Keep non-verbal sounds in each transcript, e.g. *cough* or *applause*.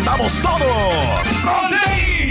¿Cómo andamos todos?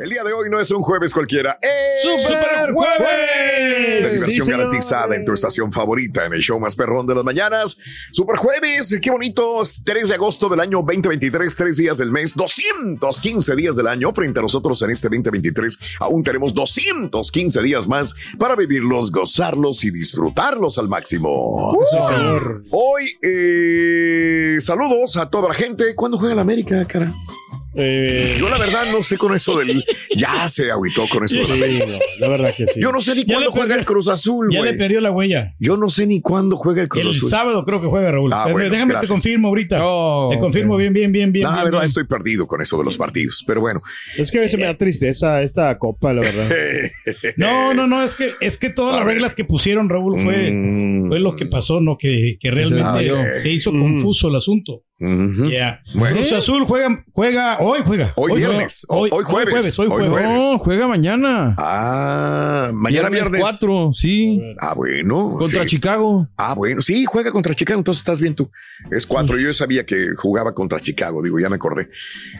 El día de hoy no es un jueves cualquiera. ¡Es ¡Super La diversión Sí, garantizada en tu estación favorita, en el show más perrón de las mañanas. Super jueves, qué bonito. 3 de agosto del año 2023, tres días del mes, 215 días del año. Frente a nosotros en este 2023, aún tenemos 215 días más para vivirlos, gozarlos y disfrutarlos al máximo. Sí, señor. Hoy, eh, saludos a toda la gente. ¿Cuándo juega la América, cara? Eh, Yo la verdad no sé con eso del... Ya se agüitó con eso. de la América. sí, no, la verdad que sí. Yo no sé ni Ya cuándo juega perdió- el Cruz Azul, Ya le perdió la huella. Yo no sé ni cuándo juega el Cruz El Azul. sábado creo que juega Raúl. Ah, O sea, bueno, déjame gracias. te confirmo ahorita. Oh, te confirmo bien, bien, bien, bien. La bien, verdad bien. estoy perdido con eso de los partidos, pero bueno. Es que a veces me da tristeza esta copa, la verdad. *laughs* No, no, no, es que, es que todas A las ver. reglas que pusieron Raúl fue, Mm. fue lo que pasó, ¿no? Que, que realmente Ah, se hizo Mm. confuso el asunto. Ya. Bueno. Cruz Azul juega, juega, hoy juega. Hoy viernes, Hoy, hoy jueves, hoy hoy jueves. jueves. No, juega mañana. Ah, mañana viernes. 4, sí. Ah, bueno. Contra sí. Chicago. Ah, bueno. Sí, juega contra Chicago, entonces estás bien tú. Es cuatro. Yo sabía que jugaba contra Chicago, digo, ya me acordé.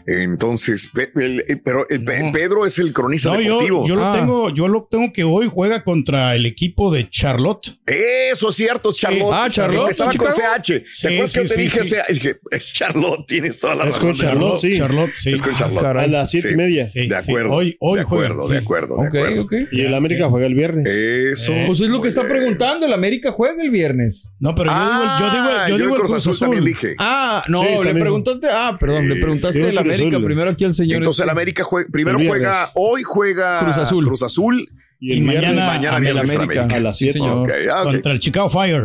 Entonces, el- el- pero el Pe- No. Pedro es el cronista No, deportivo. yo lo Ah. tengo, yo lo tengo que hoy juega contra el equipo de Charlotte. Eso es cierto, Charlotte. Ah, Charlotte, Estaba con. CH. Sí, ¿Te acuerdas sí, que te sí, dije? Es Charlotte, tienes toda la Es razón. con Charlotte, sí. Charlotte, sí. Es con Charlotte. A las siete y media. Sí, De sí. acuerdo. Hoy, hoy de juegan, acuerdo, sí. de acuerdo, de Ok, acuerdo. ok. Y el América juega el viernes. Eso. Eh, Pues es lo que está bien. preguntando. El América juega el viernes. No, pero yo digo, Ah, yo digo, yo el digo el Cruz Azul también dije. Ah, no, Sí, le también. preguntaste. Ah, perdón, Sí, le preguntaste sí, el América Azul. primero aquí al señor. Entonces el este. América juega, primero El juega, hoy juega Cruz Azul. Cruz Azul Y el mañana- mañana el el América. América. a las Sí, 7. señor. Ok, ah, ok. contra el Chicago Fire.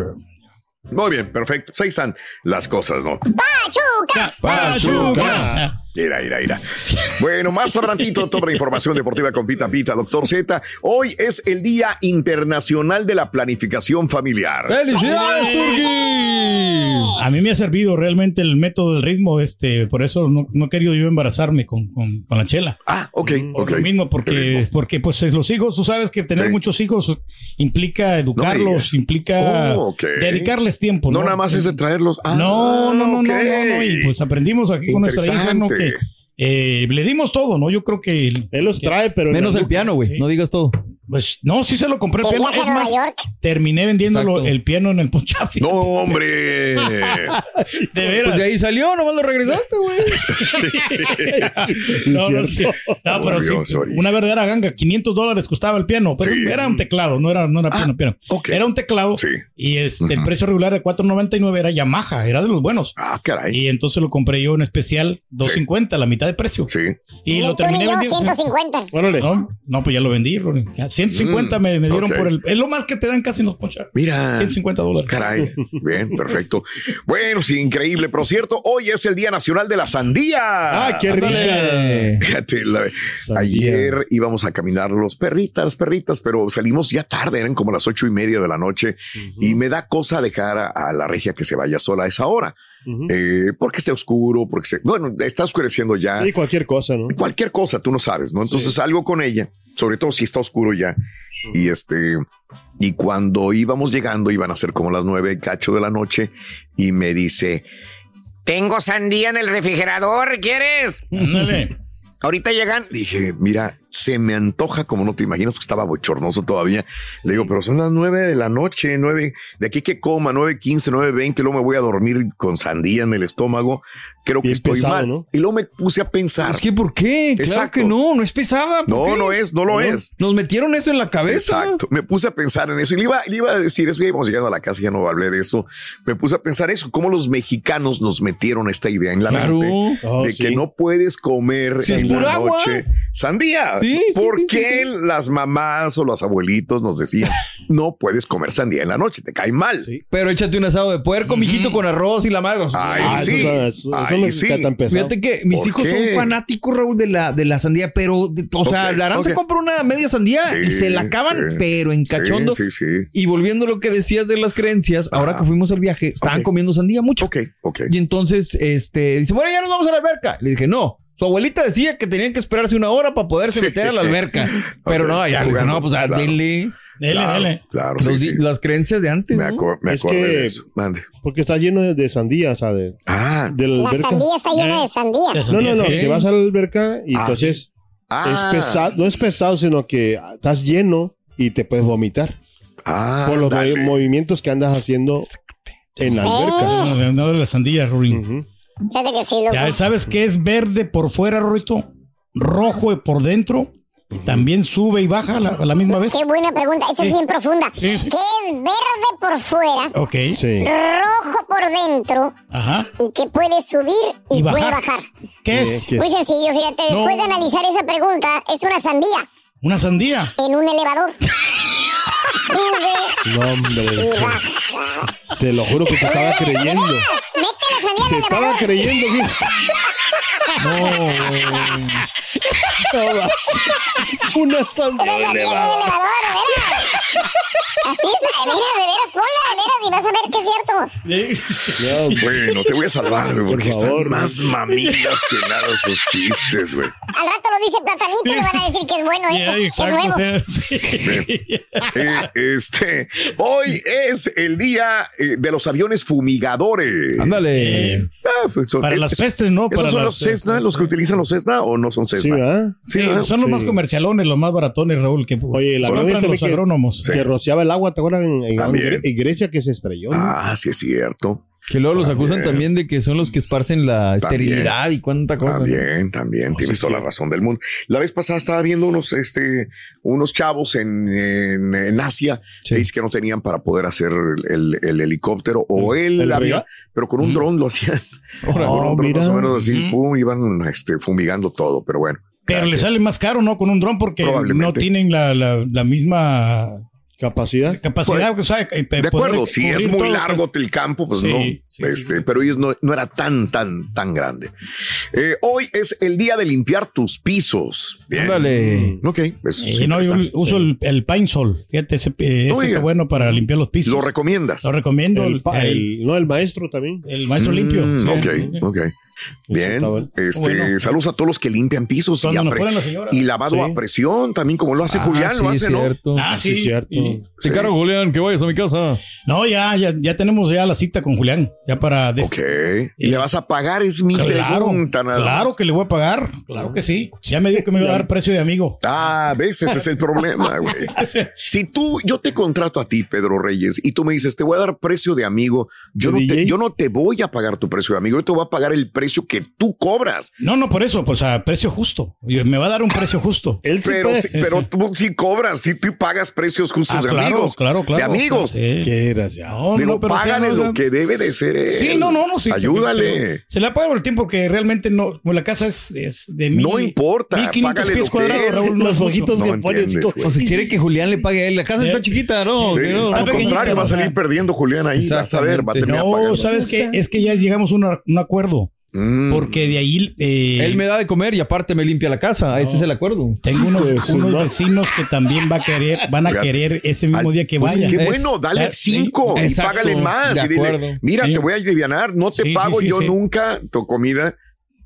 Muy bien, perfecto. Pues Ahí están las cosas, ¿no? Pachuca. Ira, ira, ira. Bueno, más adelantito toda la información deportiva con Pita Pita, doctor Z. Hoy es el Día Internacional de la Planificación Familiar. ¡Felicidades, Turki! A mí me ha servido realmente el método del ritmo, este, por eso no, no he querido yo embarazarme con, con, con la chela. Ah, ok, Por ok. lo mismo, porque, porque pues los hijos, tú sabes que tener Sí. muchos hijos implica educarlos, implica Oh, dedicarles tiempo. No, No, nada más es de traerlos. Ah, no, no, no, ok. no, no, no, Y pues aprendimos aquí con nuestra hija, ¿no? Que eh, le dimos todo, ¿no? Yo creo que Él los trae, pero. Menos en el piano, güey. Sí. No digas todo. Pues no, sí se lo compré el piano. Es más, terminé vendiéndolo Exacto. el piano en el ponchafi. No, *laughs* hombre. *laughs* de veras. Pues de ahí salió, nomás lo regresaste, güey. *laughs* No, no, cierto. sí. No, pero sí, una verdadera ganga, 500 dólares costaba el piano, pero Sí. era un teclado, no era, no era piano, piano. ok. Era un teclado Sí. y este, el precio regular de 4.99 era Yamaha, era de los buenos. Ah, caray. Y entonces lo compré yo en especial 250, la mitad de precio. Sí. Y lo terminé vendiendo. 150. Órale. No, no, pues ya lo vendí, Ronnie. Ya, 150 me, me dieron Mm, por el. Es lo más que te dan casi en los ponchas. Mira. 150 dólares. Caray, bien, perfecto. *laughs* Bueno, sí, increíble. Pero cierto, hoy es el Día Nacional de la Sandía. Ah, qué rica. *laughs* Fíjate, la- ayer íbamos a caminar los perritas, las perritas, pero salimos ya tarde, eran como las ocho y media de la noche y me da cosa dejar a, a la regia que se vaya sola a esa hora, Eh, porque esté oscuro, porque se, bueno, está oscureciendo ya. Sí, cualquier cosa, ¿no? Cualquier cosa, tú no sabes, ¿no? Entonces salgo con ella, sobre todo si está oscuro ya. Y este, y cuando íbamos llegando, iban a ser como las nueve cacho de la noche, y me dice, Tengo sandía en el refrigerador, ¿quieres? Ándale. Ahorita llegan. dije, mira, se me antoja como no te imaginas, porque estaba bochornoso todavía. Le digo, pero son las nueve de la noche, nueve, de aquí que coma, nueve quince, nueve veinte, luego me voy a dormir con sandía en el estómago. Creo que estoy pesado, mal. ¿no? Y luego me puse a pensar. Es que, ¿por qué? Claro que no, no es pesada. ¿por No, qué? no es, no lo es. Nos metieron eso en la cabeza. Exacto. Me puse a pensar en eso y le iba, le iba a decir eso. Ya íbamos llegando a la casa, ya no hablé de eso. Me puse a pensar eso, cómo los mexicanos nos metieron esta idea en la Claro. mente Oh, de sí. que no puedes comer Si en la noche sandía. Sí, sí, ¿Por sí, qué sí, las mamás o los abuelitos nos decían no puedes comer sandía en la noche? Te cae mal. Sí. Pero échate un asado de puerco, mijito, con arroz y la madre. Ay, Ah, sí. eso, no- eso- eso Ay, no sí. está tan pesado. Fíjate que mis ¿Por hijos qué? son fanáticos, Raúl, de la, de la sandía, pero, de- o sea, Ok, la Aranza ok. compra una media sandía y se la acaban, sí. pero en cachondo. Sí, sí, sí. Y volviendo a lo que decías de las creencias, ahora que fuimos al viaje, estaban comiendo sandía mucho. Ok, ok. Y entonces, este, dice, bueno, ya nos vamos a la alberca. Le dije, no. Su abuelita decía que tenían que esperarse una hora para poderse Sí. meter a la alberca. *laughs* Pero no, ya jugando, no, pues ah, claro. dele. Dele, Claro, dele. Claro, sí. Las creencias de antes. Me, ¿no? aco- me Es que- de eso. Mande. Porque está lleno de, de sandía, o sea, de, Ah, de la sandía está llena de sandía. Esa No, no, no, sí. que vas a la alberca y Ah. entonces ah, es pesado, no es pesado, sino que estás lleno y te puedes vomitar Ah, por los dale. movimientos que andas haciendo en la alberca. No, no de la sandía, Ruin. Ujú. Fíjate que sí, loco. Ya sabes que es verde por fuera, Rorito, rojo por dentro, y también sube y baja a la, a la misma vez. Qué buena pregunta. Esa Sí. es bien profunda. Sí, sí. ¿Qué es verde por fuera, Ok. Sí. rojo por dentro Ajá. y que puede subir y, Y puede bajar. ¿Qué es? Muy es- sencillo, fíjate. No. Después de analizar esa pregunta, es una sandía Una sandía. en un elevador. *laughs* Sube No, hombre, te lo juro que te estaba creyendo. Te estaba creyendo, güey. No. Una sandía. El elevador, veras. Así es, de veras, de veras, ponla, de veras, y vas a ver que es cierto. No, Bueno, te voy a salvar, güey, porque Por favor, están más mamilas que nada esos chistes, güey. Al rato lo dice Platanito y le van a decir que es bueno Ya, eso, nuevo. o sea, sí. Eh, este, hoy es el día eh, de los aviones fumigadores. Ándale. Eh, Ah, pues, para las pestes, ¿no? ¿Esos Para son los Cessna, eh, los que utilizan los Cessna o no son Sí, Cessna? ¿verdad? Sí, ¿verdad? son los Sí. más comercialones, los más baratones, Raúl, que Oye, compran este los que- agrónomos. Que rociaba el agua, ¿te acuerdas? En, en- También. en Grecia que se estrelló. ¿no? Ah, sí es cierto. Que luego los acusan También. de que son los que esparcen la esterilidad y cuánta cosa. ¿no? También, también, tienes sí, toda sí. la razón del mundo. La vez pasada estaba viendo unos, este, unos chavos en, en, en Asia Sí. que no tenían para poder hacer el, el helicóptero o el, ¿El avión, pero con un dron lo hacían. *laughs* Con Oh, un dron mira. más o menos así, pum, iban este, fumigando todo, pero bueno. Pero le sale más caro, ¿no? Con un dron porque no tienen la, la, la misma Capacidad. capacidad. o sea, eh, De acuerdo, si es muy largo el campo, pues Sí, no. sí, este, sí. Pero ellos no, no era tan, tan, tan grande. Eh, hoy es el día de limpiar tus pisos. Bien. Ándale. Ok, pues, Eh, no, yo uso el, el Pine Sol. Fíjate, ese, eh, No ese está digas. bueno para limpiar los pisos. ¿Lo recomiendas? Lo recomiendo. El, El, pa- el- el- no, el maestro también. el maestro limpio. Mm, sí. ok, ok. Bien. Este, Bueno. Saludos a todos los que limpian pisos y, Cuando la señora. y lavado Sí. a presión, también como lo hace Ah, Julián, sí, lo hace, ¿no? cierto. Ah, Sí, sí. cierto. Y- Te cargo, Julián, que vayas a mi casa. no, ya, ya, ya tenemos ya la cita con Julián. Ya para. des- Ok. ¿Y le vas a pagar? Es mi Claro, pregunta, nada claro más. que le voy a pagar. Claro que sí. Ya me dijo que me iba a dar precio de amigo. Ah, a veces es el problema, güey. *laughs* Si tú, yo te contrato a ti, Pedro Reyes, y tú me dices, te voy a dar precio de amigo, yo ¿De no, te, yo no te voy a pagar tu precio de amigo, yo te voy a pagar el precio que tú cobras. No, no, por eso, pues a precio justo. Me va a dar un precio justo. *laughs* Él sí Pero, si- pero tú sí cobras, si tú pagas precios justos Ah, de claro, amigos. claro, claro. De amigos. Sí. Qué. No, Digo, no, pero sí, págale no, lo que debe de ser. él. Sí, no, no, no. Sí, Ayúdale. Se, se le paga el tiempo porque realmente no. pues, la casa es, es de mil. No importa, 1500 págale pies que cuadrados, Raúl. Los ojitos No que pone así entiendes, como- güey. O sea, quiere que Julián le pague a él. La casa Sí. está chiquita, ¿no? Sí, Que no, al contrario, va a salir perdiendo Julián ahí. Vas a ver, va a terminar No. ¿sabes qué? Es que ya llegamos a un acuerdo. Mm. Porque de ahí. eh, Él me da de comer y aparte me limpia la casa. Ese es el acuerdo. Tengo unos, vecinos que también va a querer, van a Fíjate. querer ese mismo Al- día que pues, vaya. Qué Es- bueno, dale cinco sí, y exacto, págale más. de y dile, acuerdo. mira, Sí. te voy a aliviar, no te pago sí, yo sí. nunca tu comida,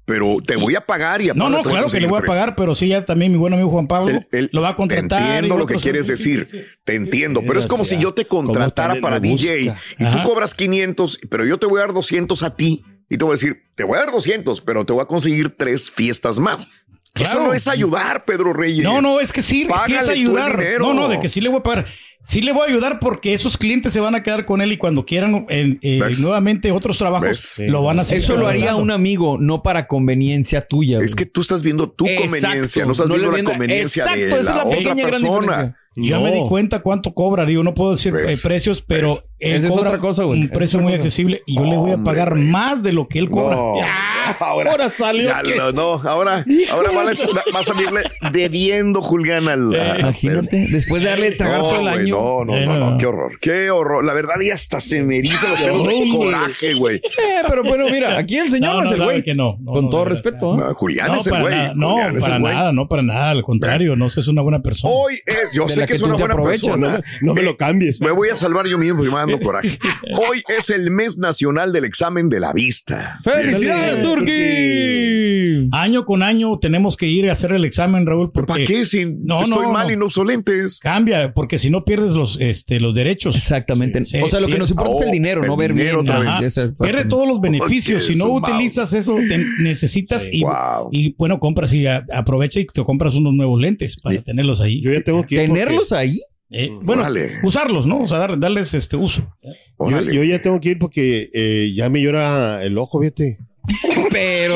pero te voy a pagar y No, aparte no, voy claro que le voy a pagar, pero sí, ya también mi buen amigo Juan Pablo El- el- lo va a contratar. Te entiendo y lo que quieres sí, decir. sí, sí. Te entiendo, pero es como si yo te contratara para DJ busca. y Ajá. tú cobras 500, pero yo te voy a dar 200 a ti y te voy a decir, te voy a dar 200, pero te voy a conseguir tres fiestas más. Eso no es ayudar, Pedro Reyes. No, no, es que sí, sí es ayudar. No, no, de que sí le voy a pagar. Sí le voy a ayudar porque esos clientes se van a quedar con él y cuando quieran eh, eh, nuevamente otros trabajos, ¿Ves? lo van a hacer. Eso lo haría un amigo, no para conveniencia tuya. Es que tú estás viendo tu Exacto. conveniencia, no estás No viendo la conveniencia Exacto, de esa es la la otra pequeña gran persona. diferencia. Ya No. me di cuenta cuánto cobra, digo, no puedo decir eh, precios, pero él Esa es cobra otra cosa, güey. un precio otra muy cosa. accesible y yo le voy a pagar más de lo que él cobra. No, *laughs* ahora, Ahora salió ya que- lo- no, ahora, ahora vas, a- salirle debiendo, Julián, al. a- Imagínate, después de darle tragar No, todo el año. No, no, Eh, no, no. no, qué horror, qué horror. La verdad, ya hasta se me eriza los pelos de coraje, güey. Eh, pero bueno, mira, aquí el señor no, es el güey. que no, no, Con no, todo respeto. ¿eh? Julián No, es el güey. no, para nada, no para nada, al contrario, no sé, es una buena persona. Hoy es, yo sé que, es tú una buena aprovechas. persona. No me lo cambies. Me voy a salvar yo mismo y me ando coraje. *laughs* Hoy es el mes nacional del examen de la vista. ¡Felicidades, Turki! Año con año tenemos que ir a hacer el examen, Raúl, ¿Para porque qué? Si No, estoy no, mal no. y no uso lentes. cambia, porque si no pierdes los, este, los derechos. Exactamente. Sí, o sea, lo que nos importa es el Oh, dinero, el no ver dinero bien. otra vez. Ajá. Exacto. Pierde todos los beneficios. Porque Si no utilizas eso, te necesitas y, Wow. y, bueno, compras y a- aprovecha y te compras unos nuevos lentes para tenerlos ahí. Yo ya tengo que ir ¿Tenerlos ahí? Eh, bueno, Órale. usarlos, ¿no? O sea, dar- darles este uso. yo, Órale. yo ya tengo que ir porque eh, ya me llora el ojo, fíjate. *laughs* Pero.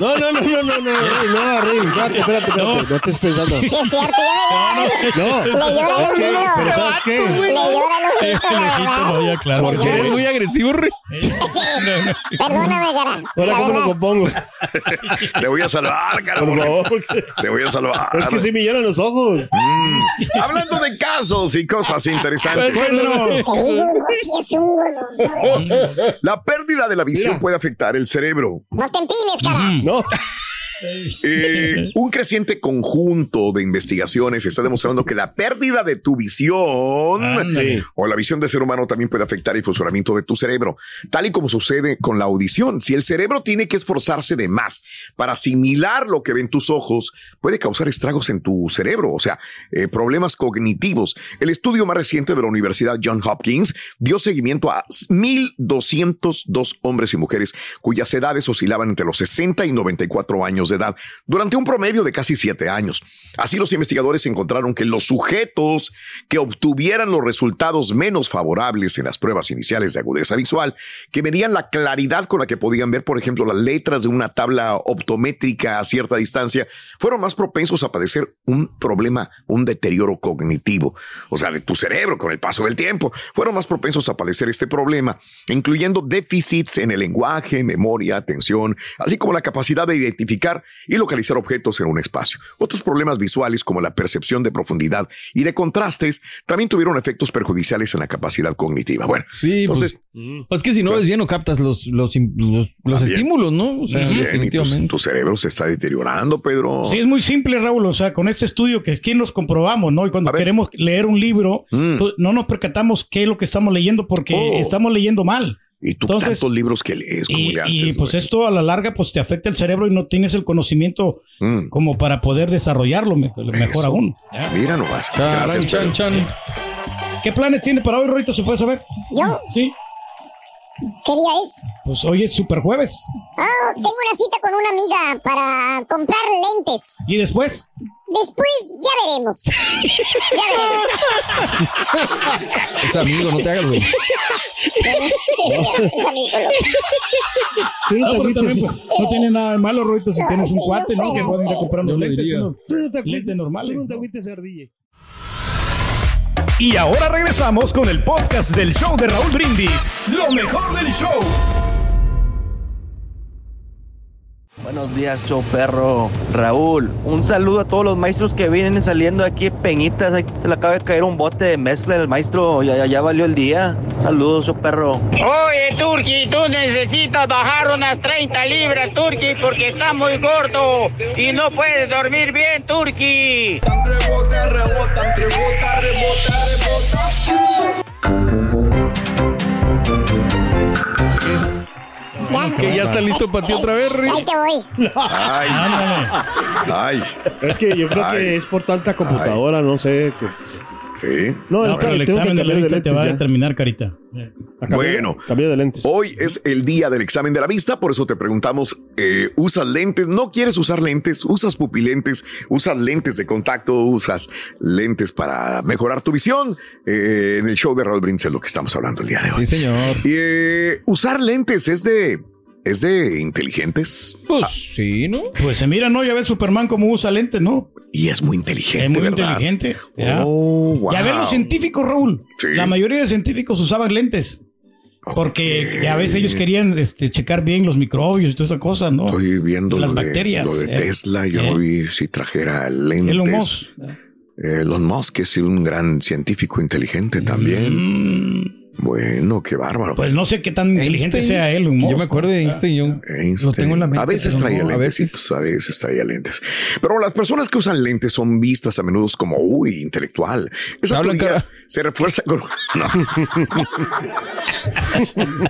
No, no, no, no, no, no, no, Rey, espérate, espérate, espérate, no estés pensando. Sí, es cierto, ya No, me Le llora es el que, ojito. pero ¿sabes qué? Le llora el claro. ¿Por qué? Eres muy agresivo, Rey. Perdóname, cara. Ahora, ¿cómo lo compongo? Te voy a salvar, cara. Por favor. Te voy a salvar. Es que sí me lloran los ojos. Mm. Hablando de casos y cosas interesantes. Sí es un goloso. La pérdida de la visión puede afectar el cerebro. No te empines, cara. No, *laughs* Eh, un creciente conjunto de investigaciones está demostrando que la pérdida de tu visión o la visión de ser humano también puede afectar el funcionamiento de tu cerebro, tal y como sucede con la audición. Si el cerebro tiene que esforzarse de más para asimilar lo que ven tus ojos, puede causar estragos en tu cerebro, o sea, eh, problemas cognitivos. El estudio más reciente de la Universidad John Hopkins dio seguimiento a 1.202 hombres y mujeres cuyas edades oscilaban entre los 60 y 94 años de edad durante un promedio de casi siete años. Así los investigadores encontraron que los sujetos que obtuvieran los resultados menos favorables en las pruebas iniciales de agudeza visual, que medían la claridad con la que podían ver, por ejemplo, las letras de una tabla optométrica a cierta distancia, fueron más propensos a padecer un problema, un deterioro cognitivo, o sea, de tu cerebro con el paso del tiempo. Fueron más propensos a padecer este problema, incluyendo déficits en el lenguaje, memoria, atención, así como la capacidad de identificar y localizar objetos en un espacio. Otros problemas visuales como la percepción de profundidad y de contrastes también tuvieron efectos perjudiciales en la capacidad cognitiva. Bueno, Sí, entonces, pues, pues que si no ves bien, no captas los, los, los, los También. estímulos, ¿no? O sea, bien, tu, definitivamente. tu cerebro se está deteriorando, Pedro. Sí, es muy simple, Raúl. O sea, con este estudio que aquí nos comprobamos, ¿no? Y cuando queremos leer un libro, Mm. to- no nos percatamos qué es lo que estamos leyendo porque Oh. estamos leyendo mal. Y tú entonces- tantos libros que lees, ¿cómo Y, le haces, y, pues güey? esto a la larga pues te afecta el cerebro y no tienes el conocimiento Mm. como para poder desarrollarlo me- mejor Eso. aún. ¿ya? Mira nomás. Gracias, chan, chan. ¿Qué planes tiene para hoy, Rorito? ¿Se puede saber? ¿Yo? Sí. ¿Qué día es? Pues hoy es super jueves. Ah, tengo una cita con una amiga para comprar lentes. ¿Y después? Después ya veremos. *laughs* ya veremos. Es amigo, no te hagas, güey. Sí, sí, es amigo. loco. tú no pero también, pues, no tiene nada de malo, Rorito, si tienes un sí, cuate, ¿no? no Que pueden ir a comprar unos lentes. unos Tú no te agüites. lentes normales. Tú no te ¿no? agüites, ardilla. Y ahora regresamos con el podcast del show de Raúl Brindis. Lo mejor del show. Buenos días, show perro. Raúl, un saludo a todos los maestros que vienen saliendo aquí Peñitas. Aquí se le acaba de caer un bote de mezcla del maestro. Ya, ya, ya valió el día. Saludos, show perro. Oye, Turki, tú necesitas bajar unas 30 libras, Turki, porque está muy gordo y no puedes dormir bien, Turki. Ya, Que ya está listo para ti otra vez, Rey. Ahí te voy. Ay, Ándale. ay. Es que yo creo Ay. que es por tanta computadora, no sé. pues, Sí. No, No, pero el examen de la de vista te va a ya. determinar, carita. Bueno, cambié de lentes. Hoy es el día del examen de la vista, por eso te preguntamos, eh, ¿usas lentes? ¿No quieres usar lentes? ¿Usas pupilentes? ¿Usas lentes de contacto? ¿Usas lentes para mejorar tu visión? Eh, en el show de Raúl Brindis es lo que estamos hablando el día de hoy. Sí, señor. Eh, usar lentes es de, es de inteligentes. Pues sí, ¿no? Pues se mira, ¿no? Ya ves Superman cómo usa lentes, ¿no? Y es muy inteligente. Es muy ¿verdad? inteligente. ya. Oh, wow. Ya ves los científicos, Raúl. Sí. La mayoría de científicos usaban lentes. Porque a veces ellos querían este, checar bien los microbios y toda esa cosa, ¿no? Estoy viendo las lo de, bacterias. lo de eh. Tesla. Yo Eh. vi si trajera lentes. Elon Musk. Elon Musk es un gran científico inteligente también. Bueno, qué bárbaro. Pues no sé qué tan inteligente Einstein. sea Elon Musk. Yo me acuerdo de Einstein, yo Einstein. lo tengo en la mente. A veces traía no, a lentes, a veces traía lentes. Pero las personas que usan lentes son vistas a menudo como, uy, intelectual. Esa Hablan teoría cara- se refuerza con... *laughs* No. *laughs*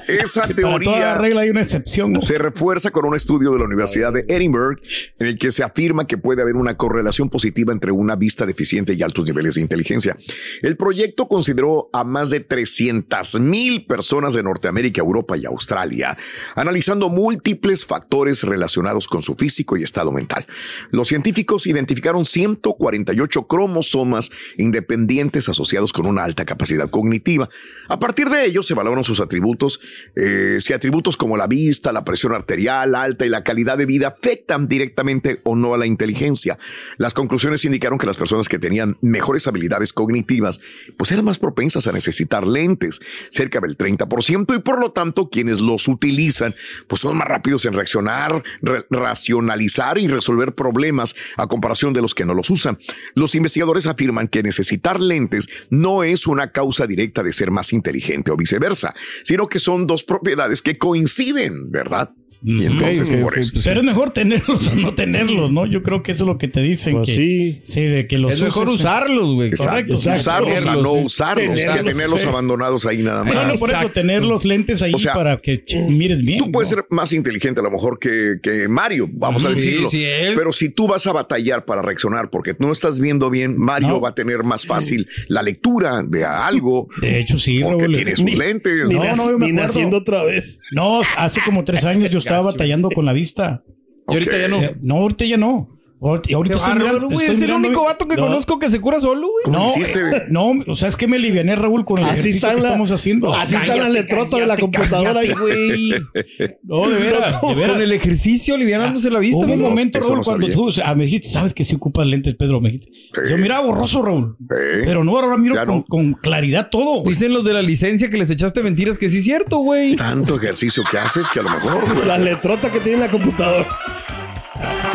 Esa Para toda teoría regla hay una excepción. ¿no? se refuerza con un estudio de la Universidad de Edinburgh en el que se afirma que puede haber una correlación positiva entre una vista deficiente y altos niveles de inteligencia. El proyecto consideró a más de 300 mil personas de Norteamérica, Europa y Australia, analizando múltiples factores relacionados con su físico y estado mental. Los científicos identificaron 148 cromosomas independientes asociados con una alta capacidad cognitiva. A partir de ello se valoran sus atributos, eh, si atributos como la vista, la presión arterial alta y la calidad de vida afectan directamente o no a la inteligencia. Las conclusiones indicaron que las personas que tenían mejores habilidades cognitivas, pues eran más propensas a necesitar lentes, cerca del 30%, y por lo tanto quienes los utilizan, pues son más rápidos en reaccionar, re- racionalizar y resolver problemas a comparación de los que no los usan. Los investigadores afirman que necesitar lentes no es una causa directa de ser más inteligente o viceversa, sino que son dos propiedades que coinciden, ¿verdad? Y entonces Ok, ok, por eso. pues, Pero es mejor tenerlos *laughs* o no tenerlos, ¿no? Yo creo que eso es lo que te dicen. Pues que, sí. Sí, de que los Es mejor uses, eh. usarlos, güey. Exacto. Correcto. Usarlos a Tenerlos, no usarlos, que Tenerlos, tenerlos sí. abandonados ahí nada más. No, no, por eso tener los lentes ahí O sea, para que mires bien. Tú puedes ¿no? ser más inteligente a lo mejor que, que Mario, vamos a decirlo. sí, él. Pero si tú vas a batallar para reaccionar porque no estás viendo bien, Mario No. va a tener más fácil la lectura de algo. De hecho, sí, porque Raúl. tiene sus Ni- lentes. Ni, No, no, yo me ni acuerdo. naciendo otra vez. No, hace como tres años yo estaba batallando con la vista. Y ahorita ya no. No, ahorita ya no. Ahorita, y ahorita estoy mirando. güey, estoy es el único vato que No, conozco que se cura solo, güey. ¿Cómo No, eh, no, o sea, es que me aliviané, Raúl, con el Así ejercicio que la- estamos haciendo. así están las letrotas de la computadora. güey. No, de veras, de veras. Con el ejercicio aliviándose la vista, Hubo un momento, Raúl, no cuando sabía. tú ah, me dijiste, sabes que si ocupas lentes, Pedro, me dijiste. Yo miraba borroso, Raúl. Pero no, ahora miro con, no. con claridad todo. Dicen los de la licencia que les echaste mentiras que sí es cierto, güey. Tanto ejercicio que haces que a lo mejor. güey. Las letrotas que tiene la computadora.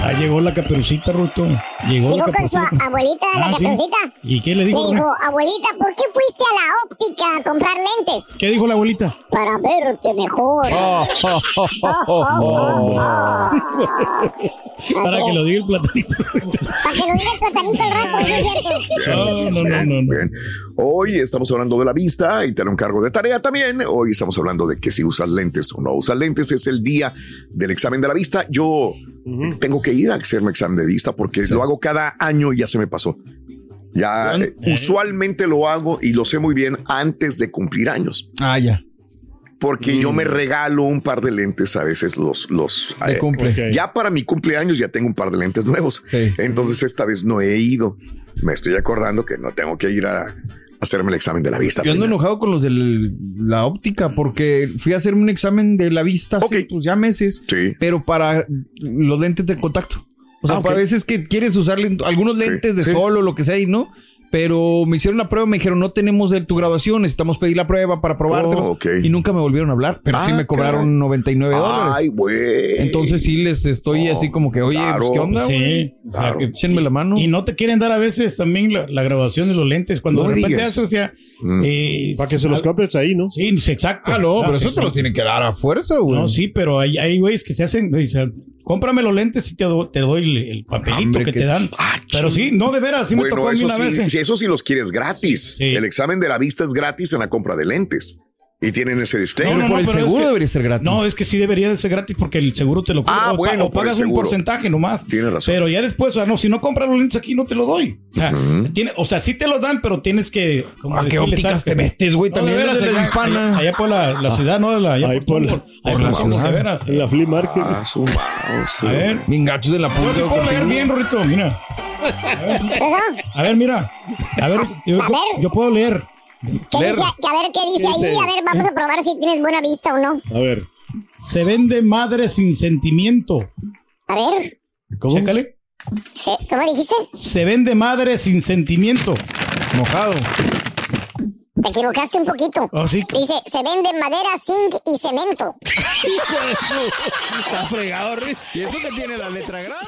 Ah, llegó la caperucita, Ruto. Llegó la con su abuelita, la Ah, sí. caperucita. ¿Y qué le Le dijo? dijo, abuelita, ¿por qué fuiste a la óptica a comprar lentes? ¿Qué dijo la abuelita? Para verte mejor. *laughs* Oh, oh, oh, oh, oh, oh. *laughs* Para que lo diga el platanito. Para que lo diga el platanito al rato, ¿sí es cierto? No, no, no, no. no. Bien. Hoy estamos hablando de la vista y te lo encargo de tarea también. Hoy estamos hablando de que si usas lentes o no usas lentes. Es el día del examen de la vista. Yo tengo que ir a hacerme examen de vista porque lo hago cada año y ya se me pasó. Ya eh, usualmente lo hago y lo sé muy bien antes de cumplir años. Ah, ya. Porque yo me regalo un par de lentes a veces los los eh, ya para mi cumpleaños ya tengo un par de lentes nuevos. Sí. Entonces esta vez no he ido. Me estoy acordando que no tengo que ir a, hacerme el examen de la vista. Yo ando primero. enojado con los de la óptica porque fui a hacerme un examen de la vista hace Ok. pues, ya meses, Sí. pero para los lentes de contacto. O sea, Ah, para veces que quieres usar algunos lentes de sí. sol o lo que sea y no. Pero me hicieron la prueba, me dijeron, no tenemos de tu graduación, necesitamos pedir la prueba para probártelo. Oh. Y nunca me volvieron a hablar, pero sí Ah, me cobraron caray. 99 dólares. Ay, güey. Entonces sí les estoy así como que, oye, claro. pues, ¿qué onda? Sí, o sea, Claro. que- Échenme la mano. Y no te quieren dar a veces también la, la grabación de los lentes. Cuando No de repente digas. haces, ya. Mm. eh, Para que se los compres ahí, ¿no? Sí, exacto. Ah, no, O sea, pero sí, eso te sí. los tienen que dar a fuerza, güey. No, sí, pero hay, hay güeyes que se hacen, dicen, cómprame los lentes y te, do- te doy el, el papelito Hombre, que que- te dan. Ah, pero sí, no, de veras, sí me tocó a mí una sí, vez. eh. eso sí los quieres gratis. Sí. El examen de la vista es gratis en la compra de lentes. Y tienen ese disclaimer. No, no, no, por el pero es seguro que- debería ser gratis. No, es que sí debería de ser gratis porque el seguro te lo cubre. Ah, o, bueno, o por pagas un porcentaje nomás. Tienes razón. Pero ya después, o sea, no, si no compras los lentes aquí, no te lo doy. O sea, tiene, o sea sí te lo dan, pero tienes que. Como ¿A qué decirle, ópticas ¿sabes te metes, güey? No, También de veras, eres de la allá, hispana. allá- allá por la, la ciudad, ¿no? La- allá Ahí por por la por ciudad. de veras. En la flea market. Ah, su. A ver. Bien gachos de la Yo punta. te puedo leer bien, Rorito, mira. A ver, mira. A ver, yo, A ver. yo puedo leer. ¿Qué dice, a ver qué dice ¿Qué ahí. A ver, vamos a probar si tienes buena vista o no. A ver. Se vende madre sin sentimiento. A ver, ¿Cómo? Chécale. ¿se- ¿cómo dijiste? Se vende madre sin sentimiento. Mojado. Te equivocaste un poquito. Oh, sí. Dice, se vende madera, zinc y cemento. *laughs* Está fregado, Riz. ¿Y eso que tiene la letra grande?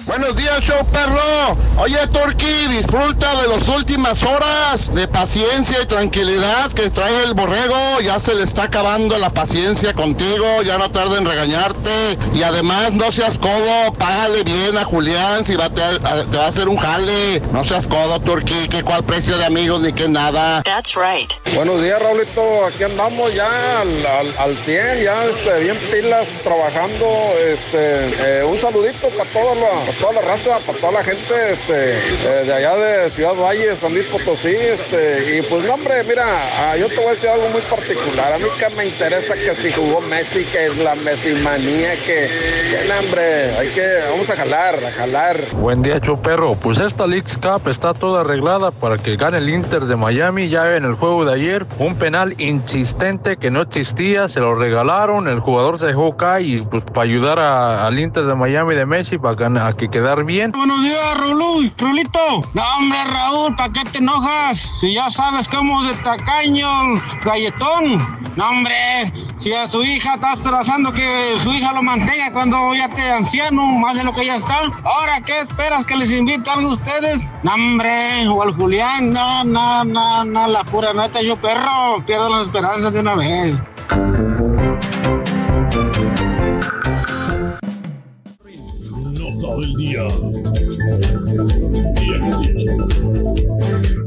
Buenos días, show perro. Oye, Turki, disfruta de las últimas horas de paciencia y tranquilidad que trae el borrego. Ya se le está acabando la paciencia contigo, ya no tarda en regañarte. Y además, no seas codo, págale bien a Julián si va a te, a- te va a hacer un jale. No seas codo, Turki, que cuál precio de amigos ni que nada. That's right. Buenos días, Raulito. Aquí andamos ya al, al, al 100, ya este, bien pilas trabajando. Este, eh, un saludito para toda la, para toda la raza, para toda la gente este, eh, de allá de Ciudad Valle, San Luis Potosí. Este, y pues, no, hombre, mira, ah, yo te voy a decir algo muy particular. A mí que me interesa que si jugó Messi, que es la Messi manía, que, que no, hombre, hay que, vamos a jalar, a jalar. Buen día, Choperro. Pues esta Leagues Cup está toda arreglada para que gane el Inter de Miami. Ya en el juego de ayer, un penal insistente que no existía, se lo regalaron, el jugador se dejó caer y pues para ayudar al Inter de Miami de Messi para ganar- que quedar bien. Buenos días, Raúl, Raulito. No, hombre, Raúl, ¿para qué te enojas? Si ya sabes cómo de tacaño, galletón. No, hombre, si a su hija estás trazando que su hija lo mantenga cuando ya esté anciano, más de lo que ya está. Ahora, ¿qué esperas? ¿Que les invite algo a ustedes? No, hombre, o al Julián. No, no, no, no, la pura neta, yo perro. Pierdo las esperanzas de una vez. Nota del día.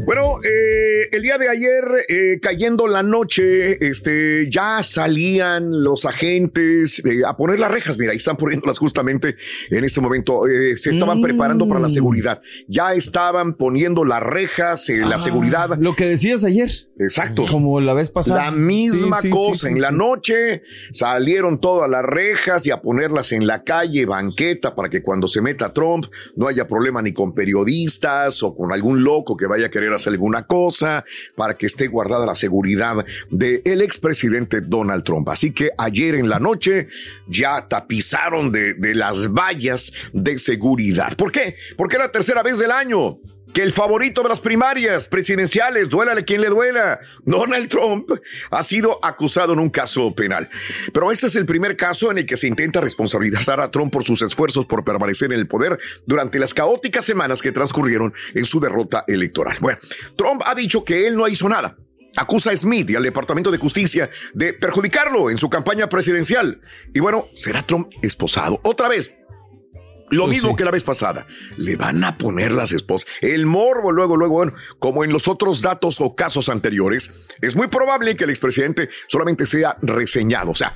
Bueno, eh, el día de ayer, eh, cayendo la noche, este, ya salían los agentes eh, a poner las rejas. Mira, ahí están poniéndolas justamente en este momento. Eh, se estaban preparando para la seguridad. Ya estaban poniendo las rejas, eh, la Ah, seguridad. Lo que decías ayer. Exacto. Como la vez pasada. La misma Sí, sí, cosa. sí, en la noche salieron todas las rejas y a ponerlas en la calle, banqueta, para que cuando se meta Trump no haya problema ni con periodistas o con algún loco que vaya a querer alguna cosa, para que esté guardada la seguridad del expresidente Donald Trump. Así que ayer en la noche ya tapizaron de, de las vallas de seguridad. ¿Por qué? Porque es la tercera vez del año que el favorito de las primarias presidenciales, duélale quien le duela, Donald Trump, ha sido acusado en un caso penal. Pero este es el primer caso en el que se intenta responsabilizar a Trump por sus esfuerzos por permanecer en el poder durante las caóticas semanas que transcurrieron en su derrota electoral. Bueno, Trump ha dicho que él no hizo nada. Acusa a Smith y al Departamento de Justicia de perjudicarlo en su campaña presidencial. Y bueno, será Trump esposado otra vez. Lo Pues mismo sí. que la vez pasada. Le van a poner las esposas. El morbo, luego, luego, bueno, como en los otros datos o casos anteriores, es muy probable que el expresidente solamente sea reseñado. O sea,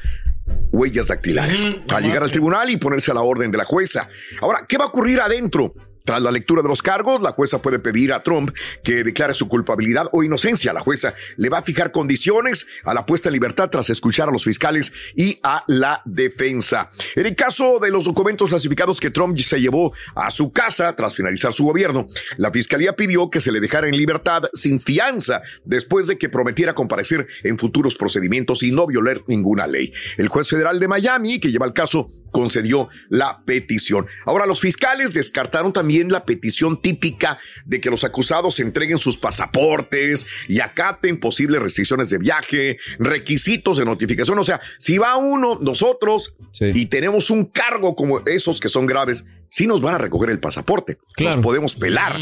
huellas dactilares. Al llegar al tribunal y ponerse a la orden de la jueza. Ahora, ¿qué va a ocurrir adentro? Tras la lectura de los cargos, la jueza puede pedir a Trump que declare su culpabilidad o inocencia. La jueza le va a fijar condiciones a la puesta en libertad tras escuchar a los fiscales y a la defensa. En el caso de los documentos clasificados que Trump se llevó a su casa tras finalizar su gobierno, la fiscalía pidió que se le dejara en libertad sin fianza después de que prometiera comparecer en futuros procedimientos y no violar ninguna ley. El juez federal de Miami, que lleva el caso, concedió la petición. Ahora, los fiscales descartaron también la petición típica de que los acusados entreguen sus pasaportes y acaten posibles restricciones de viaje, requisitos de notificación. O sea, si va uno, nosotros, y tenemos un cargo como esos que son graves, sí nos van a recoger el pasaporte. Nos podemos pelar.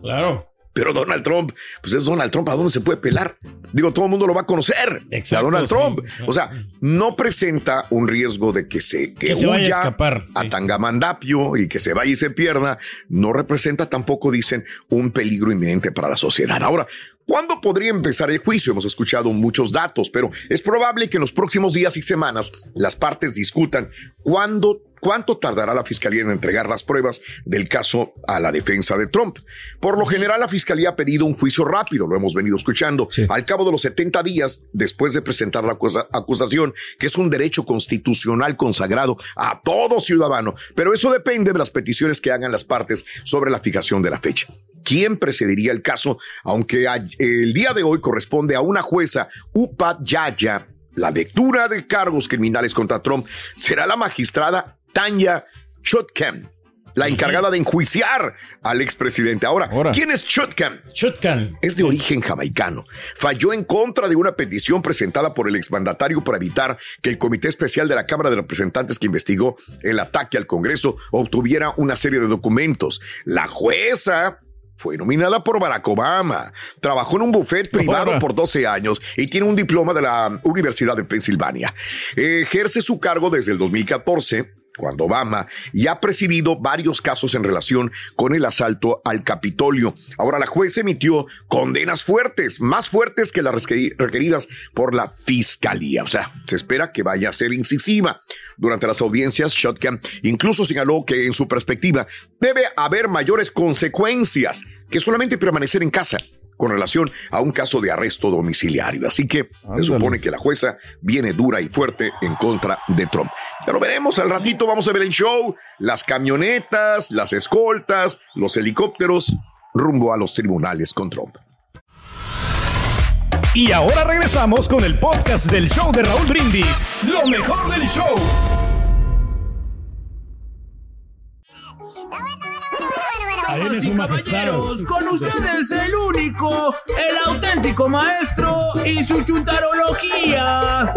Claro. Pero Donald Trump, pues es Donald Trump, ¿a dónde se puede pelar? Digo, todo el mundo lo va a conocer. a Donald sí. Trump. O sea, no presenta un riesgo de que se, que Que se vaya a escapar, a Tangamandapio y que se vaya y se pierda. No representa tampoco, dicen, un peligro inminente para la sociedad. Ahora, ¿Cuándo podría empezar el juicio? Hemos escuchado muchos datos, pero es probable que en los próximos días y semanas las partes discutan cuándo cuánto tardará la fiscalía en entregar las pruebas del caso a la defensa de Trump. Por lo general, la fiscalía ha pedido un juicio rápido, lo hemos venido escuchando, al cabo de los 70 días después de presentar la acusa- acusación, que es un derecho constitucional consagrado a todo ciudadano. Pero eso depende de las peticiones que hagan las partes sobre la fijación de la fecha. ¿Quién precedería el caso? Aunque el día de hoy corresponde a una jueza, Upa Yaya, la lectura de cargos criminales contra Trump será la magistrada Tanya Chutkan, la encargada de enjuiciar al expresidente. Ahora, ¿quién es Chutkan? Chutkan. Es de origen jamaicano. Falló en contra de una petición presentada por el exmandatario para evitar que el Comité Especial de la Cámara de Representantes que investigó el ataque al Congreso obtuviera una serie de documentos. La jueza fue nominada por Barack Obama. Trabajó en un buffet privado por 12 años y tiene un diploma de la Universidad de Pensilvania. Ejerce su cargo desde el 2014 cuando Obama ya ha presidido varios casos en relación con el asalto al Capitolio. Ahora la juez emitió condenas fuertes, más fuertes que las requeri- requeridas por la fiscalía. O sea, se espera que vaya a ser incisiva. Durante las audiencias, Shotgun incluso señaló que en su perspectiva debe haber mayores consecuencias que solamente permanecer en casa con relación a un caso de arresto domiciliario. Así que se supone que la jueza viene dura y fuerte en contra de Trump. Ya lo veremos al ratito, vamos a ver el show, las camionetas, las escoltas, los helicópteros rumbo a los tribunales con Trump. Y ahora regresamos con el podcast del show de Raúl Brindis. Lo mejor del show. Damas y caballeros, con ustedes el único, el auténtico maestro y su chuntarología.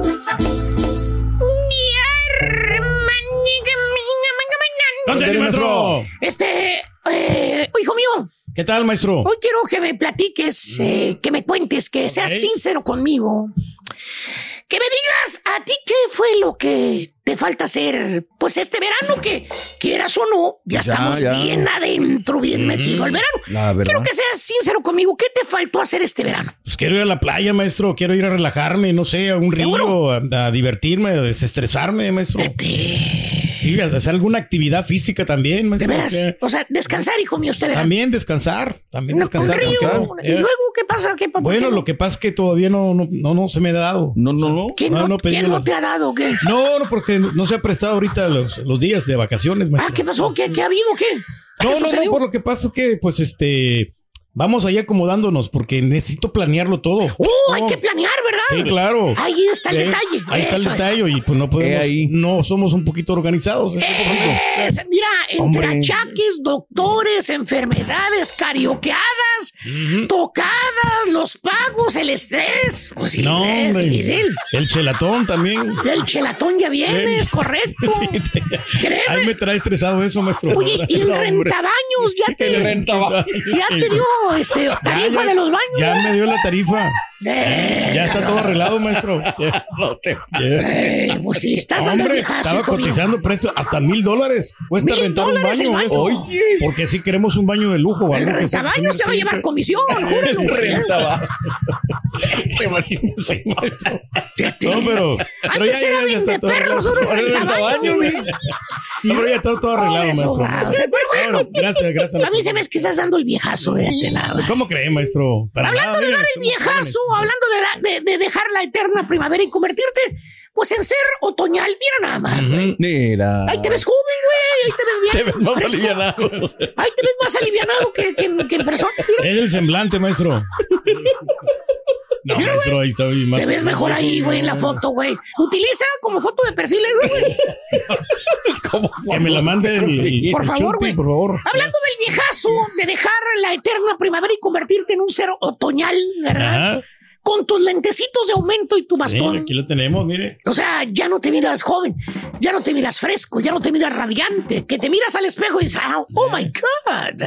¿Dónde eres, maestro? Este, eh, hijo mío, ¿Qué tal, maestro? hoy quiero que me platiques, eh, que me cuentes, que seas sincero conmigo. Que me digas a ti qué fue lo que te falta hacer, pues este verano que quieras o no, ya, Ya, estamos ya. bien adentro, bien metido al verano. La verdad. Quiero que seas sincero conmigo, ¿qué te faltó hacer este verano? Pues quiero ir a la playa, maestro. Quiero ir a relajarme, no sé, a un río, a, a divertirme, a desestresarme, maestro. Sí, hacer alguna actividad física también, De veras, o sea, descansar, hijo mío, este verano. También descansar, también descansar. río, descansar. ¿Y Eh, luego qué pasa? ¿Qué, Bueno, qué no? lo que pasa es que todavía no, no, no, no se me ha dado. No, no, no. ¿Quién no, pedido quién no las- te ha dado qué? No, no, porque no se ha prestado ahorita los, los días de vacaciones, Ah, maestro. ¿qué pasó? ¿Qué, qué ha habido? ¿Qué? No, ¿Qué no, no, por lo que pasa es que, pues, este, vamos ahí acomodándonos porque necesito planearlo todo. ¡Oh, hay No. que planear, verdad! Sí, claro. Ahí está el Eh, detalle. Ahí está el es. detalle y pues no podemos, no somos un poquito organizados. es un poquito. Es- mira, entre Hombre. achaques, doctores, enfermedades, carioqueadas, tocadas, los pagos, el estrés. Pues sí, No, es hombre. difícil. El chelatón también. El chelatón ya viene, es *laughs* correcto. Créeme. Ahí me trae estresado eso, maestro. Oye, y el *laughs* No, rentabaños ya te, El rentabaños. ya te este, tarifa ya- de los baños. Ya me dio la tarifa. Eh, ya está todo arreglado, maestro. *laughs* Ya. Eh, pues sí, estás Hombre, viejazo, estaba cotizando precio hasta mil dólares. Cuesta ¿Mil rentar un dólares baño. baño? eso. Oye. Porque si queremos un baño de lujo. o El sea- rentabaños se va a llevar comisión, júralo. *laughs* güey. Se imagina, sí, maestro. No, pero, pero ya, Antes ya, era ya, ya está todo perros, arreglado. No, pero ya está todo arreglado, maestro. bueno. Gracias, gracias. A mí se me es que estás dando el viejazo de ¿Cómo cree, maestro? Para Hablando nada, de dar el viejazo, hablando de, la- de- de dejar la eterna primavera y convertirte, pues en ser otoñal, mira nada más. güey. Mira. Ahí te ves joven, güey, ahí te ves bien. Te ves más fresco. alivianado. Ahí te ves más alivianado que, que- que en persona. Mira, Es el semblante, maestro. *laughs* No, maestro, ahí está bien. te ves mejor ahí, güey, en la foto, güey. Utiliza como foto de perfil eso, güey. *laughs* Que me la mande el, el- Por el favor, Chunti, güey. por favor. Hablando del viejazo de dejar la eterna primavera y convertirte en un ser otoñal, ¿verdad? Ajá. con tus lentecitos de aumento y tu Mira, bastón. aquí lo tenemos, mire. O sea, ya no te miras joven, ya no te miras fresco, ya no te miras radiante, que te miras al espejo y dices, ah, oh my God.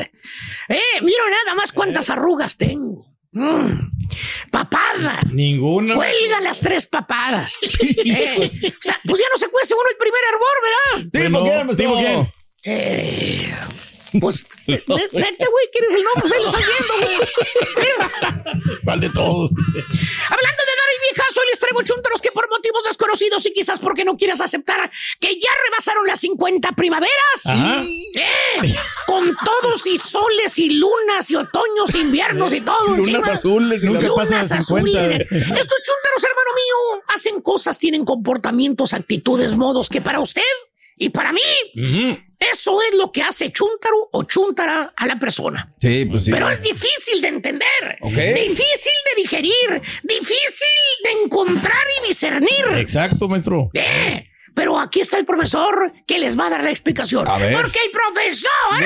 Eh, mira nada más cuántas arrugas tengo. Mm, papada. Ninguna. Cuelga las tres papadas. *laughs* Eh, o sea, pues ya no se cuece uno el primer hervor, ¿verdad? Tipo, ¿qué, maestro? Tipo, ¿qué? Eh, pues, *laughs* vete, güey, ¿quieres el nombre? Pues ahí lo estás viendo, güey. Mira. ¿Cuál de todos? Hablando chúntaros que por motivos desconocidos y quizás porque no quieras aceptar que ya rebasaron las 50 primaveras. Ajá. ¿Eh? Con todos y soles y lunas y otoños, inviernos y todo. Lunas encima. azules. Nunca Lunas pasa de 50. azules. Estos chúntaros, hermano mío, hacen cosas, tienen comportamientos, actitudes, modos que para usted y para mí. Eso es lo que hace chúntaro o chúntara a la persona. Sí, pues sí. Pero es difícil de entender, difícil de digerir, difícil de encontrar y discernir. Exacto, maestro. Eh, Pero aquí está el profesor que les va a dar la explicación. A ver. Porque el profesor, por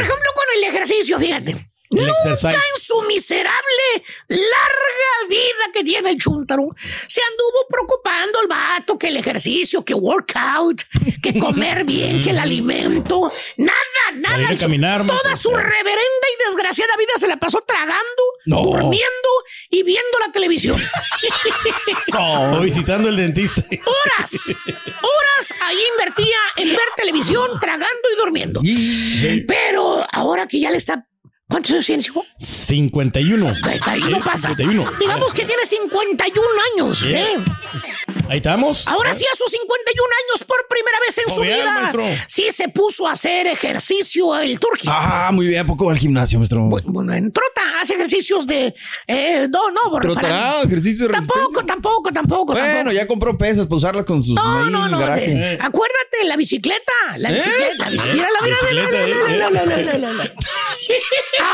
ejemplo, con el ejercicio, fíjate. El Nunca exercise. en su miserable, larga vida que tiene el chúntaro, se anduvo preocupando el vato que el ejercicio, que workout, que *laughs* comer bien, que el alimento. Nada, nada. Caminar, Toda su reverenda y desgraciada vida se la pasó tragando, No. durmiendo y viendo la televisión. *laughs* O visitando el dentista. Horas, horas ahí invertía en ver televisión, tragando y durmiendo. Pero ahora que ya le está. ¿Cuántos años tienes, hijo? 51. Ahí, no pasa. 51. Digamos que tiene 51 años. ¿eh? Ahí estamos. Ahora sí, a sus 51 años, por primera vez en su vida, maestro. sí se puso a hacer ejercicio el turqui. Ah, muy bien. ¿A poco va al gimnasio, maestro? Bueno, en trota, hace ejercicios de. Eh, no, no, por- ¿Trotará? ¿Ejercicio de Tampoco, tampoco, tampoco, Bueno, tampoco. ya compró pesas para usarlas con sus No, no, no. de- acuérdate, la bicicleta. La ¿Eh? bicicleta. la bicicleta. Mira, mira, Bicicleta, eh, mira, mira, mira, mira, mira.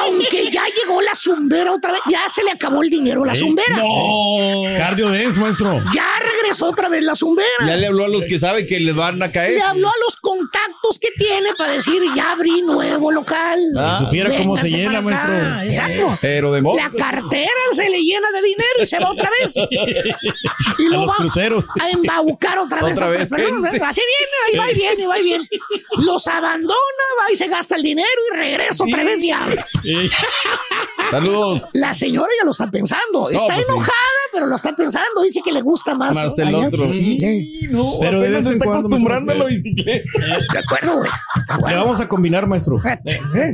Aunque ya llegó la zumbera otra vez, ya se le acabó el dinero a la ¿Eh? zumbera. No. Cardio dance, maestro. Ya regresó otra vez la zumbera. Ya le habló a los que sabe que les van a caer. Le habló a los contactos que tiene para decir, ya abrí nuevo local. Ah. Si supiera cómo se llena, maestro. Exacto. Pero de modo. La cartera se le llena de dinero y se va otra vez. *laughs* Y lo va cruceros. a embaucar otra vez. Otra a vez, personas. Así viene, ahí va y viene, va y viene. Los abandona, va y se gasta el dinero y regresa otra vez y abre. Eh, *laughs* Saludos. La señora ya lo está pensando. Está pues sí. Pero lo está pensando. Dice que le gusta más. Más el allá. otro. Sí. No, Pero apenas se está acostumbrando a la bicicleta. De acuerdo, güey. Le vamos a combinar, maestro. Fíjate, eh.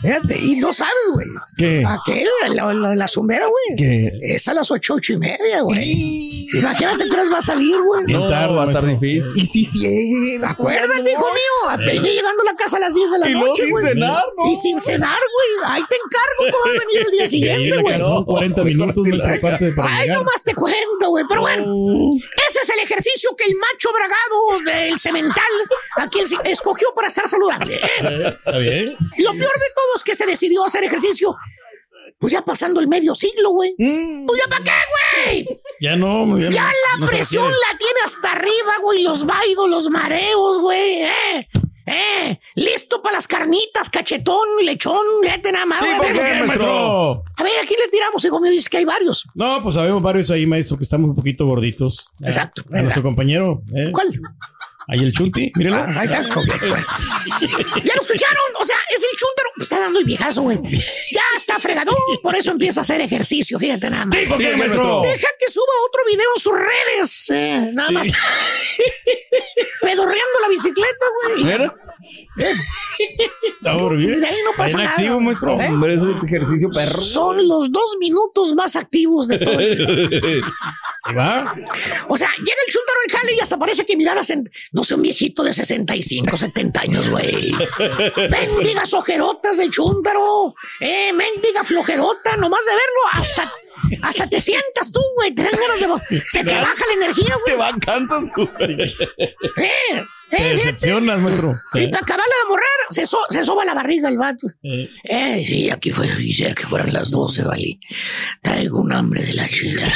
Fíjate, y no sabes, güey. ¿Qué? Aquel, la, la, la zumbera, güey. ¿Qué? Es a las ocho, ocho y media, güey. Imagínate que va a salir, güey. Bien No, tarde, va a estar difícil. Y sí, sí. Acuérdate, hijo mío. Apenas llegando a la casa a las 10 de la Y luego noche, sin güey. cenar, ¿no? Y sin cenar, güey. Ahí te encargo cómo va a venir el día *laughs* Y siguiente, güey. son 40 minutos, aparte para Ay, llegar. nomás te cuento, güey. Pero bueno, ese es el ejercicio que el macho bragado del cemental aquí escogió para estar saludable. ¿eh? Eh, Está bien. Y lo peor de todo es que se decidió hacer ejercicio. Pues ya pasando el medio siglo, güey. Pues ya para qué, güey. Ya no, ya, Ya la no presión la tiene hasta arriba, güey. Los vaidos, los mareos, güey. Eh, eh. Listo para las carnitas, cachetón, lechón, vete nada más. Sí. ¿por Vete, qué, maestro? A ver, aquí le tiramos, hijo mío. Dice que hay varios. No, pues sabemos varios ahí, maestro, que estamos un poquito gorditos. Exacto. A nuestro compañero. eh. ¿Cuál? Ahí el chunti, mírenlo. Ah, ahí está. Bueno. ¿Ya lo escucharon? O sea, es el chúntaro. Pues está dando el viejazo, güey. Ya está fregado. Por eso empieza a hacer ejercicio. Fíjate nada más. ¿Por qué, Sí, maestro? Deja que suba otro video en sus redes. eh, nada más. *laughs* Pedorreando la bicicleta, güey. Mira. *laughs* Está por bien. Y de ahí no pasa nada. activo, maestro. ¿Eh? Hombre, ese ejercicio perro. Son los dos minutos más activos de todo el *laughs* va. O sea, llega el chúntaro al jale y hasta parece que miraras en, no sé, un viejito de 65, 70 años, güey. *laughs* Mendigas ojerotas del chúntaro. Eh, mendiga flojerota, nomás de verlo, hasta, hasta te sientas tú, güey. Te dan ganas de... Se te baja la energía, Te güey. van cansas, tú. Eh, Te eh, fíjate. decepcionas, maestro. Y Eh, para acabarla de morrer, se, so- se soba la barriga el vato. eh, Eh, sí, aquí fue, quisiera que fueran las 12, vale. Traigo un hambre de la chica. *laughs*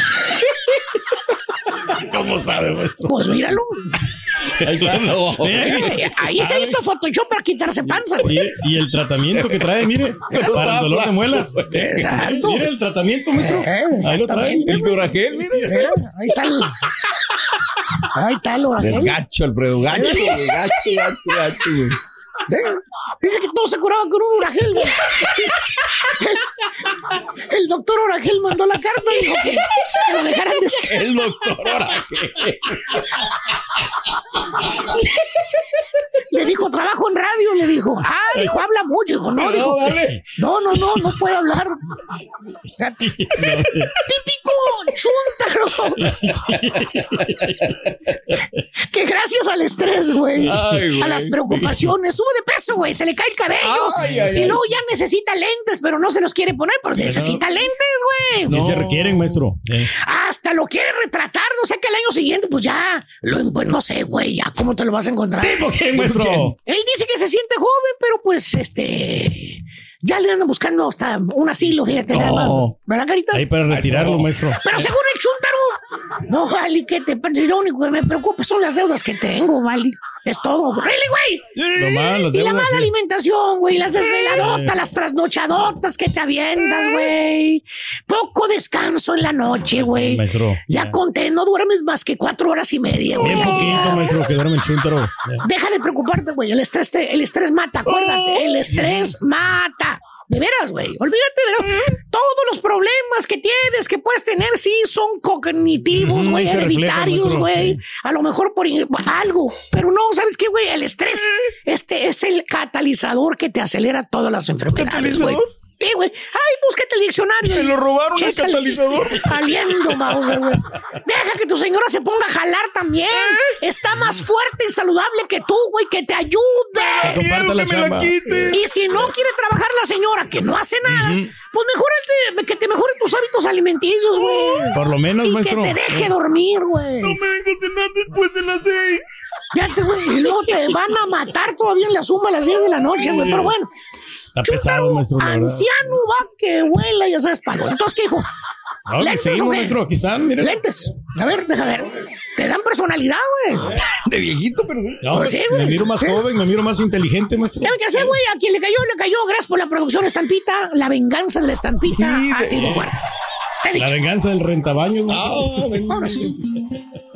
*laughs* ¿Cómo sabe, maestro? Pues míralo. Ahí está. Eh, Ahí se hizo Photoshop para quitarse panza, güey. Y, y el tratamiento que trae, mire, *laughs* para el dolor de muelas. Exacto. Mire el tratamiento, maestro. Eh, Ahí lo trae. El Duragel, mire. Mira, ahí está el. Ahí está el Es oragel. gacho, Alfredo. Gacho, gacho, gacho, gacho, güey. Dice que todo se curaba con un oragel, güey. El, el doctor Oragel mandó la carta y dijo que, que lo dejaran de El doctor Oragel. Le dijo, trabajo en radio, le dijo. Ah, dijo, habla mucho. Dijo, no, dijo. No, no, no, no puede hablar. *laughs* Típico chúntaro. que gracias al estrés, güey, a las preocupaciones, sube de peso, güey, se le cae el cabello. Ay, ay, y ay. luego ya necesita lentes, pero no se los quiere poner, pero necesita lentes, güey. Sí se requieren, maestro. Eh. Hasta lo quiere retratar, no sé que el año siguiente, pues ya, lo, pues no sé, güey, ya cómo te lo vas a encontrar. ¿Tipo qué, maestro? Él dice que se siente joven, pero pues este. Ya le andan buscando hasta un asilo, fíjate, nada más. No. ¿Verdad, carita? Ahí para retirarlo, maestro. Pero según el chúntaro. No, Vali, que te pasa? Lo único que me preocupa son las deudas que tengo, Vali. Es todo. ¡Really, güey! Y la mala sí. alimentación, güey. Las desveladotas, las trasnochadotas que te avientas, güey. Poco descanso en la noche, güey. maestro. Ya conté, no duermes más que cuatro horas y media, güey. Bien poquito, maestro, que duerme el. Deja de preocuparte, güey. El estrés, te- el estrés mata, acuérdate. El estrés mata. De veras, güey. Olvídate de todos los problemas que tienes, que puedes tener, sí, son cognitivos, güey, hereditarios, güey. A lo mejor por algo. Pero no, ¿sabes qué, güey? El estrés, este es el catalizador que te acelera todas las enfermedades, güey. Sí, güey. Ay, búscate el diccionario. Me lo robaron el catalizador. *laughs* Aliendo, Mauser, güey. Deja que tu señora se ponga a jalar también. Está más fuerte y saludable que tú, güey, que te ayude. Comparta la chamba. Y si no quiere trabajar la señora, que no hace nada, pues mejorate, que te mejoren tus hábitos alimenticios, güey. Por lo menos, Y maestro. que te deje dormir, güey. No me vengo a cenar después de las seis. Fíjate, güey. Y luego te van a matar todavía en la suma a las 10 de la noche, güey. Pero bueno. Está pesado, maestro. Anciano va que vuela, ya sabes, dónde. Entonces, ¿qué dijo? No, ¿Lentes seguimos, maestro. Aquí están. Lentes. A ver, deja ver. Te dan personalidad, güey. *laughs* De viejito, pero. No, Pues sí, me güey. miro más Sí. joven, me miro más inteligente, maestro. ¿Saben qué hacer, güey? A quien le cayó, le cayó. Gracias por la producción estampita. La venganza de la estampita ha sido fuerte. La venganza del rentabaños. maestro. Ahora sí. *laughs* *laughs*